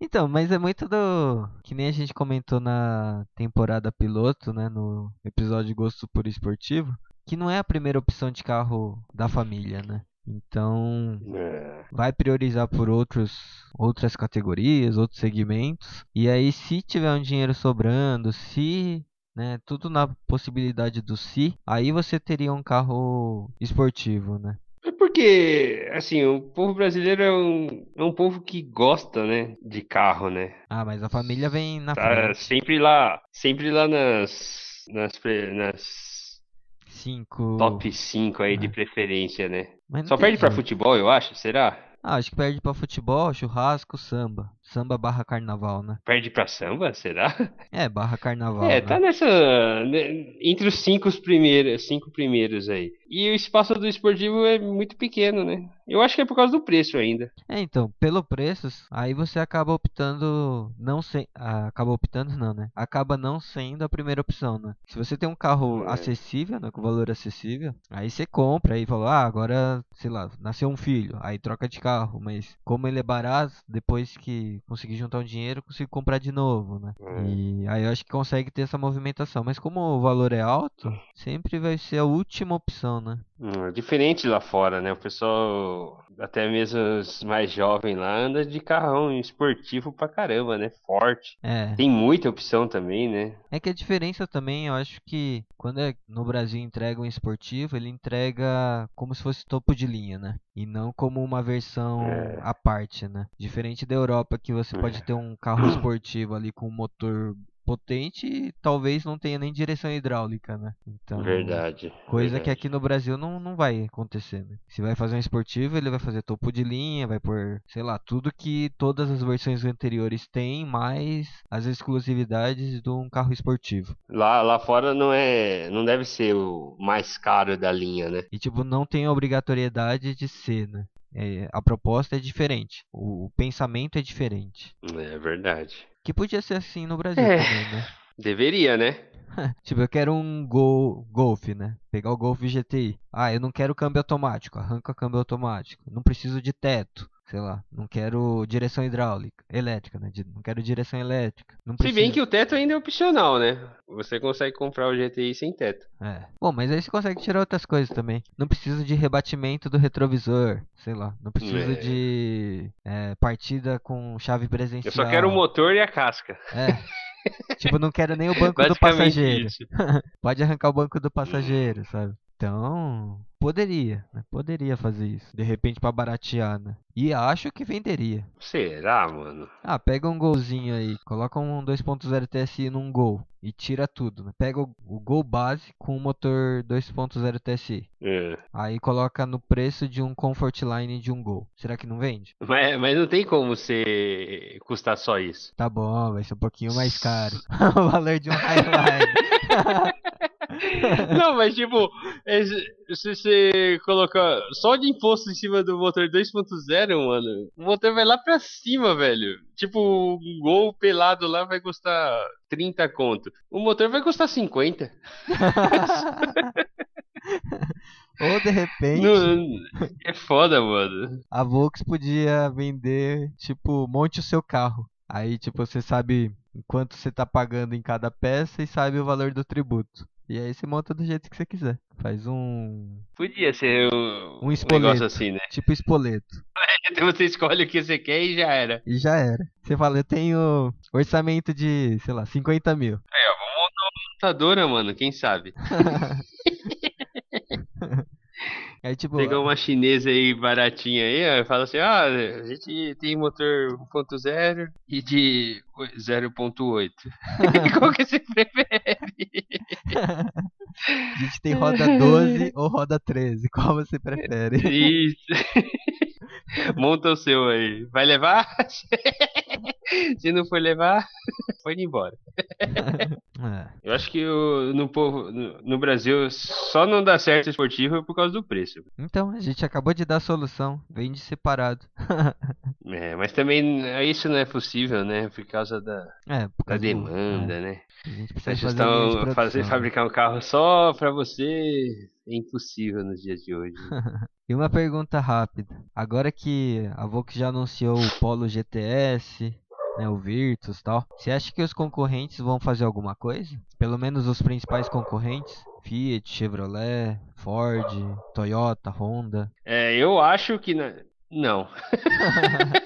então, mas é muito do. Que nem a gente comentou na temporada piloto, né? No episódio Gosto por Esportivo. Que não é a primeira opção de carro da família, né? Então, É. vai priorizar por outros, outras categorias, outros segmentos. E aí, se tiver um dinheiro sobrando, se né, tudo na possibilidade do se, aí você teria um carro esportivo, né? É porque, assim, o povo brasileiro é um, é um povo que gosta, né, de carro, né? Ah, mas a família vem na Tá frente. sempre lá, sempre lá nas, nas, nas Cinco. top 5 aí de É. preferência, né? Só perde pra jeito. futebol, eu acho, será? Ah, acho que perde pra futebol, churrasco, samba. Samba barra carnaval, né? Perde pra samba, será? (laughs) É, barra carnaval. É, né? tá nessa. né, entre os cinco primeiros, cinco primeiros aí. E o espaço do esportivo é muito pequeno, né? Eu acho que é por causa do preço ainda. É, então, pelo preços, aí você acaba optando não se... ah, acaba optando não, né? Acaba não sendo a primeira opção, né? Se você tem um carro É. acessível, né, com valor acessível, aí você compra aí fala, ah, agora, sei lá, nasceu um filho, aí troca de carro, mas como ele é barato, depois que conseguir juntar um dinheiro, consigo comprar de novo, né? É. E aí eu acho que consegue ter essa movimentação, mas como o valor é alto, sempre vai ser a última opção, né? Hum, é diferente lá fora, né? O pessoal, até mesmo os mais jovens lá, anda de carrão esportivo pra caramba, né? Forte. É. Tem muita opção também, né? É que a diferença também, eu acho que quando é no Brasil entrega um esportivo, ele entrega como se fosse topo de linha, né? E não como uma versão É. à parte, né? Diferente da Europa, que você pode ter um carro esportivo ali com um motor potente e talvez não tenha nem direção hidráulica, né? Então, Verdade. Coisa que verdade. aqui no Brasil não, não vai acontecer, né? Se vai fazer um esportivo, ele vai fazer topo de linha, vai pôr, sei lá, tudo que todas as versões anteriores têm, mais as exclusividades de um carro esportivo. Lá, lá fora não é. Não deve ser o mais caro da linha, né? E, tipo, não tem obrigatoriedade de ser, né? É, a proposta é diferente, o, pensamento é diferente. É verdade. Que podia ser assim no Brasil É. também, né? (laughs) Deveria, né? (laughs) Tipo, eu quero um Gol, Golf, né? Pegar o Golf GTI. Ah, eu não quero câmbio automático. Arranca câmbio automático. Não preciso de teto. Sei lá. Não quero direção hidráulica. Elétrica, né? Não quero direção elétrica. Não Se bem que o teto ainda é opcional, né? Você consegue comprar o GTI sem teto. É. Bom, mas aí você consegue tirar outras coisas também. Não preciso de rebatimento do retrovisor. Sei lá. Não preciso É. de é, partida com chave presencial. Eu só quero o motor e a casca. É. (laughs) tipo, não quero nem o banco do passageiro. (laughs) Pode arrancar o banco do passageiro, sabe? Então, poderia, né? Poderia fazer isso. De repente pra baratear, né? E acho que venderia. Será, mano? Ah, pega um golzinho aí, coloca um 2.0 TSI num gol e tira tudo, né? Pega o, o gol base com o motor 2.0 TSI. É. Aí coloca no preço de um Comfort Line de um gol. Será que não vende? Mas, mas não tem como você custar só isso. Tá bom, vai ser um pouquinho mais (laughs) caro. o valor de um Highline. (laughs) Não, mas tipo, se você colocar só de imposto em cima do motor 2.0, mano, o motor vai lá pra cima, velho. Tipo, um gol pelado lá vai custar 30 conto. O motor vai custar 50. (laughs) Ou de repente. Não- é foda, mano. A Volks podia vender, tipo, monte o seu carro. Aí, tipo, você sabe quanto você tá pagando em cada peça e sabe o valor do tributo. E aí você monta do jeito que você quiser. Faz um. Podia ser um, Um um espoleto. negócio assim, né? Tipo espoleto. (laughs) Então você escolhe o que você quer e já era. E já era. Você fala, eu tenho orçamento de, sei lá, 50 mil. É, vamos montar uma montadora, mano, quem sabe? (laughs) Aí, tipo, Pegar uma chinesa aí baratinha aí, ó, fala assim, ah, a gente tem motor 1.0 e de 0.8. Qual (laughs) que você prefere? a gente tem roda 12 ou roda 13. Qual você prefere? Isso. (laughs) Monta o seu aí. Vai levar? (laughs) Se não for levar, ir embora. É. Eu acho que o- no, povo, no, Brasil só não dá certo esportivo por causa do preço. Então, a gente acabou de dar a solução. Vende separado. (laughs) É, mas também isso não é possível, né? Por causa da, É, por da causa do- demanda, é, né? a gente precisa fazer questão fazer fabricar um carro só pra você é impossível nos dias de hoje. (laughs) E uma pergunta rápida. Agora que a Volks já anunciou o Polo GTS, né, o Virtus e tal. Você acha que os concorrentes vão fazer alguma coisa? Pelo menos os principais concorrentes? Fiat, Chevrolet, Ford, Toyota, Honda. É, eu acho que não. (laughs)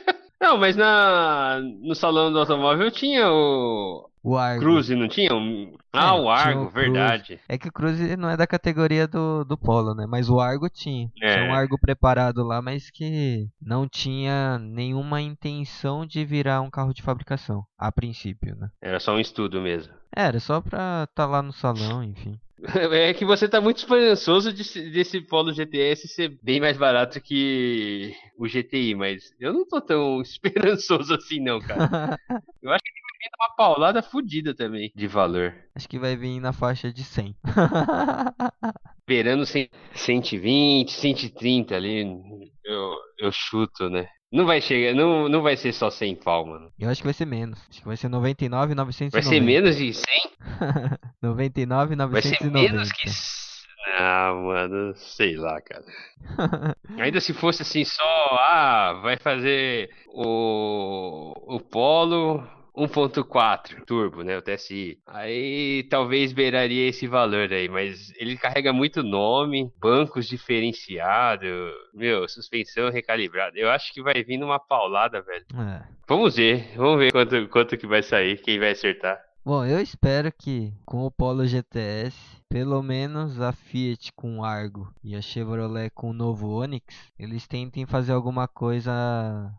não, mas na no salão do automóvel tinha o o Argo. Cruze, não tinha? Um... Ah, É, o Argo, o verdade. É que o Cruze não é da categoria do, do Polo, né? Mas o Argo tinha. É. Tinha um Argo preparado lá, mas que não tinha nenhuma intenção de virar um carro de fabricação, a princípio, né? Era só um estudo mesmo. Era só pra tá lá no salão, enfim. (laughs) É que você tá muito esperançoso de, se- desse Polo GTS ser bem mais barato que o GTI, mas eu não tô tão (laughs) esperançoso assim não, cara. (laughs) Tem uma paulada fodida também de valor. Acho que vai vir na faixa de 100. Esperando 100 120, 130 ali, eu, eu chuto, né? Não vai chegar, não, não vai ser só 100 pau, mano. Eu acho que vai ser menos. Acho que vai ser 99,990. Vai ser menos de 100? 99,990. (laughs) Vai ser menos que. Ah, mano, sei lá, cara. (laughs) Ainda se fosse assim só, ah, vai fazer o, o Polo 1.4 turbo, né, o TSI. Aí talvez beiraria esse valor aí, mas ele carrega muito nome, bancos diferenciados, meu, suspensão recalibrada. Eu acho que vai vir numa paulada, velho. É. Vamos ver, vamos ver quanto, quanto que vai sair, quem vai acertar. Bom, eu espero que com o Polo GTS, pelo menos a Fiat com o Argo e a Chevrolet com o novo Onix, eles tentem fazer alguma coisa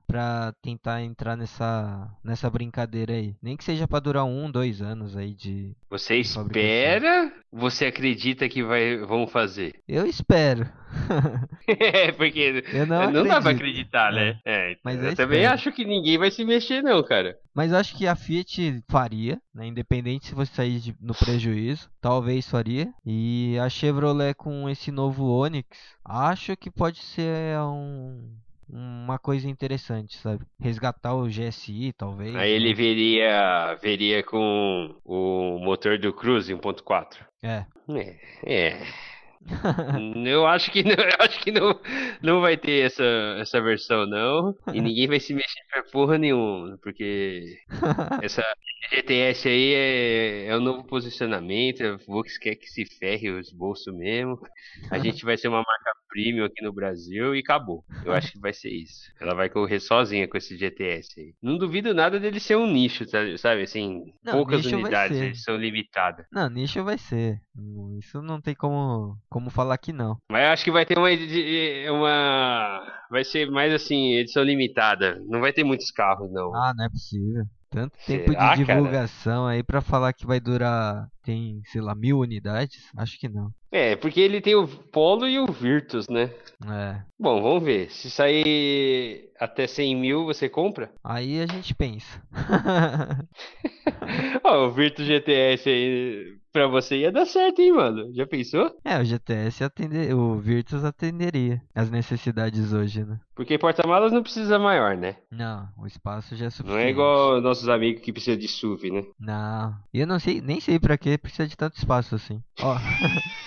pra tentar entrar nessa nessa brincadeira aí. Nem que seja pra durar um, dois anos aí de. Você Fabricação. espera? Você acredita que vai, vão fazer? Eu espero. (laughs) É, porque Eu não, não, dá pra acreditar, né? É, Mas eu eu também acho que ninguém vai se mexer, não, cara. Mas eu acho que a Fiat faria, né? Independente se você sair de- no prejuízo, talvez faria. E a Chevrolet com esse novo Onix, acho que pode ser um, uma coisa interessante, sabe? Resgatar o GSI, talvez. Aí ele né? veria, veria com o motor do Cruze 1.4. É. É, é. Eu acho que não, (laughs) eu acho que não, não vai ter essa, essa versão não, e ninguém vai se mexer pra porra nenhuma, porque (laughs) essa GTS aí é, é um novo posicionamento, a Vox quer que se ferre os bolsos mesmo. A gente vai ser uma marca premium aqui no Brasil e acabou. Eu acho que vai ser isso. Ela vai correr sozinha com esse GTS aí. Não duvido nada dele ser um nicho, sabe? Assim, Não, poucas unidades, eles são limitadas. Não, nicho vai ser. Isso não tem como, como falar que não. Mas acho que vai ter uma, uma. Vai ser mais assim, edição limitada. Não vai ter muitos carros, não. Ah, não é possível. Tanto tempo Será, de cara? divulgação aí pra falar que vai durar, tem, sei lá, mil unidades? Acho que não. É, porque ele tem o Polo e o Virtus, né? É. Bom, vamos ver. Se sair até 100 mil, você compra? (laughs) Aí a gente pensa. Ó, o Virtus GTS aí pra você ia dar certo, hein, mano? Já pensou? é, o GTS atender, o Virtus atenderia as necessidades hoje, né? Porque porta-malas não precisa maior, né? Não, o espaço já é suficiente. Não é igual nossos amigos que precisam de SUV, né? Não. E eu não sei, nem sei pra que precisa de tanto espaço assim. Ó. (laughs)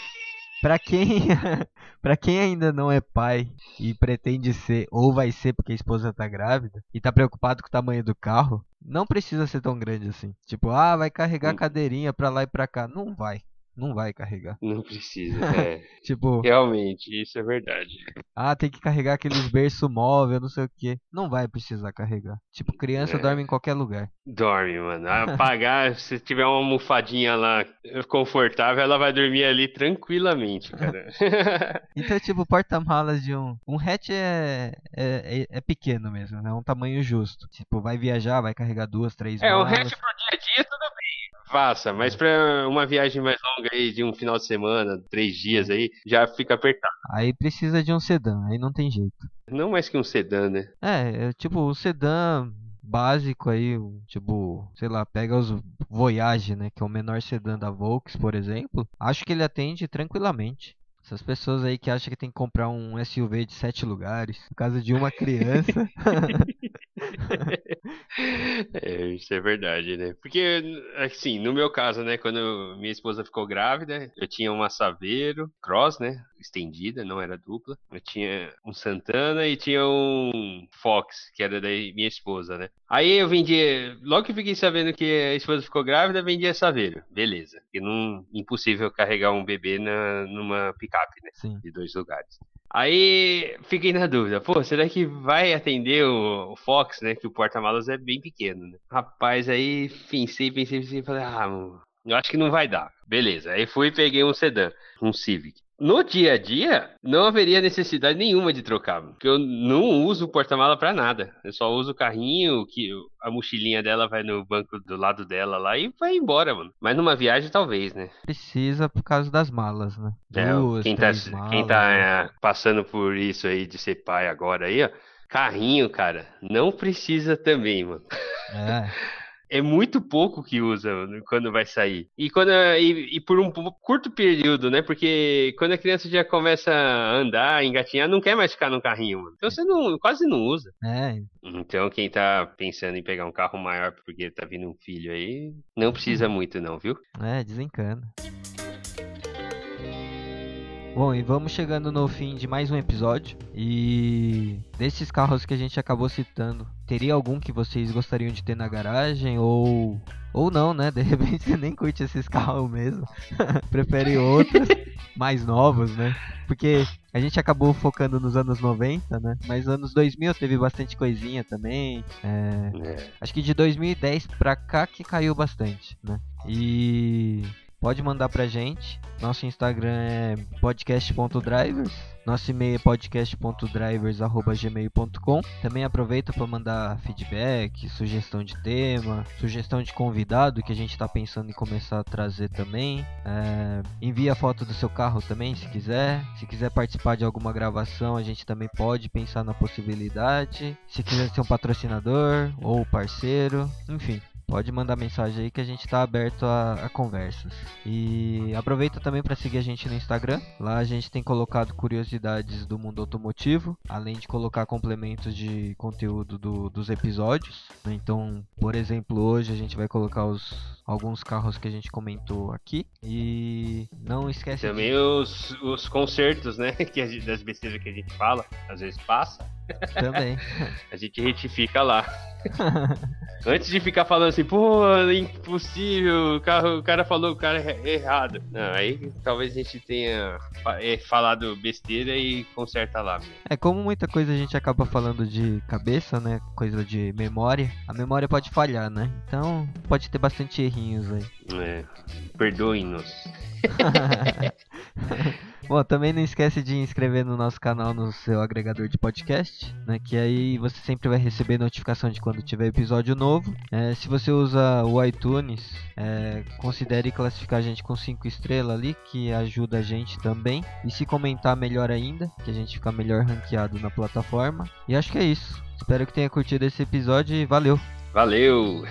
Pra quem, (laughs) pra quem ainda não é pai e pretende ser, ou vai ser porque a esposa tá grávida, e tá preocupado com o tamanho do carro, não precisa ser tão grande assim. Tipo, ah, vai carregar a cadeirinha pra lá e pra cá. Não vai. Não vai carregar. Não precisa, (laughs) é. Tipo, Realmente, isso é verdade. ah, tem que carregar aqueles berço móvel, não sei o que. Não vai precisar carregar. Tipo, criança É. dorme em qualquer lugar. Dorme, mano. (laughs) Apagar, se tiver uma almofadinha lá confortável, ela vai dormir ali tranquilamente, cara. (laughs) Então, tipo, porta-malas de um. Um hatch é, é, é, é pequeno mesmo, né? É um tamanho justo. Tipo, vai viajar, vai carregar duas, três é, um malas. hatch pro dia a dia, Faça, mas pra uma viagem mais longa aí, de um final de semana, três dias aí, já fica apertado. Aí precisa de um sedã, aí não tem jeito. Não mais que um sedã, né? É, é tipo, o sedã básico aí, tipo, sei lá, pega os Voyage, né? Que é o menor sedã da Volks, por exemplo. Acho que ele atende tranquilamente. Essas pessoas aí que acham que tem que comprar um SUV de sete lugares, no caso de uma (laughs) criança, (laughs) (laughs) é, isso é verdade, né? Porque, assim, no meu caso, né, quando minha esposa ficou grávida, eu tinha uma Saveiro Cross, né, estendida, não era dupla. Eu tinha um Santana e tinha um Fox, que era da minha esposa, né? Aí eu vendia, logo que fiquei sabendo que a esposa ficou grávida, vendia Saveiro. Beleza. E não impossível carregar um bebê na, numa picape, né? Sim. De dois lugares. Aí fiquei na dúvida, pô, será que vai atender o, Fox, né? Que o porta-malas é bem pequeno, né? Rapaz, aí pensei, pensei, pensei, falei, ah, mano, eu acho que não vai dar. Beleza, aí fui e peguei um sedã, um Civic. No dia a dia, não haveria necessidade nenhuma de trocar, porque eu não uso o porta-mala para nada. Eu só uso o carrinho, que a mochilinha dela vai no banco do lado dela lá e vai embora, mano. Mas numa viagem talvez, né? Precisa por causa das malas, né? É, Duas, quem tá, malas, quem tá né? é, passando por isso aí de ser pai agora aí, ó, carrinho, cara, não precisa também, mano. É. (laughs) É muito pouco que usa quando vai sair. E, quando, e, e, por um curto período, né? Porque quando a criança já começa a andar, engatinhar, não quer mais ficar no carrinho, mano. Então você não, quase não usa. É. Então quem tá pensando em pegar um carro maior porque tá vindo um filho aí, não precisa muito não, viu? É, desencana. Bom, e vamos chegando no fim de mais um episódio. E desses carros que a gente acabou citando, teria algum que vocês gostariam de ter na garagem? Ou, ou não, né? De (laughs) repente você nem curte esses carros mesmo. (laughs) Prefere outros (laughs) mais novos, né? Porque a gente acabou focando nos anos 90, né? Mas anos 2000 teve bastante coisinha também. É... É. Acho que de 2010 pra cá que caiu bastante, né? E pode mandar pra gente. Nosso Instagram é podcast.drivers. Nosso e-mail é podcast.drivers.gmail.com. Também aproveita para mandar feedback, sugestão de tema, sugestão de convidado que a gente está pensando em começar a trazer também. É, envia foto do seu carro também, se quiser. Se quiser participar de alguma gravação, a gente também pode pensar na possibilidade. Se quiser ser um patrocinador ou parceiro, enfim. Pode mandar mensagem aí que a gente está aberto a, a, conversas. E aproveita também para seguir a gente no Instagram. Lá a gente tem colocado curiosidades do mundo automotivo, além de colocar complementos de conteúdo do, dos episódios. Então, por exemplo, hoje a gente vai colocar os, alguns carros que a gente comentou aqui. E não esquece Também de... os, os concertos, né? (laughs) Que a gente- das besteiras que a gente fala, às vezes passa, também. (laughs) a gente retifica lá. (laughs) Antes de ficar falando assim, pô, impossível, o, carro, o cara falou o cara é errado. Não, aí talvez a gente tenha é, falado besteira e conserta lá. mesmo. É como muita coisa a gente acaba falando de cabeça, né? Coisa de memória. A memória pode falhar, né? Então pode ter bastante errinhos aí. É, Perdoem-nos. (laughs) Bom, também não esquece de inscrever no nosso canal no seu agregador de podcast, né? Que aí você sempre vai receber notificação de quando tiver episódio novo. É, se você usa o iTunes, é, considere classificar a gente com 5 estrelas ali, que ajuda a gente também. E se comentar melhor ainda, que a gente fica melhor ranqueado na plataforma. E acho que é isso. Espero que tenha curtido esse episódio e valeu! Valeu!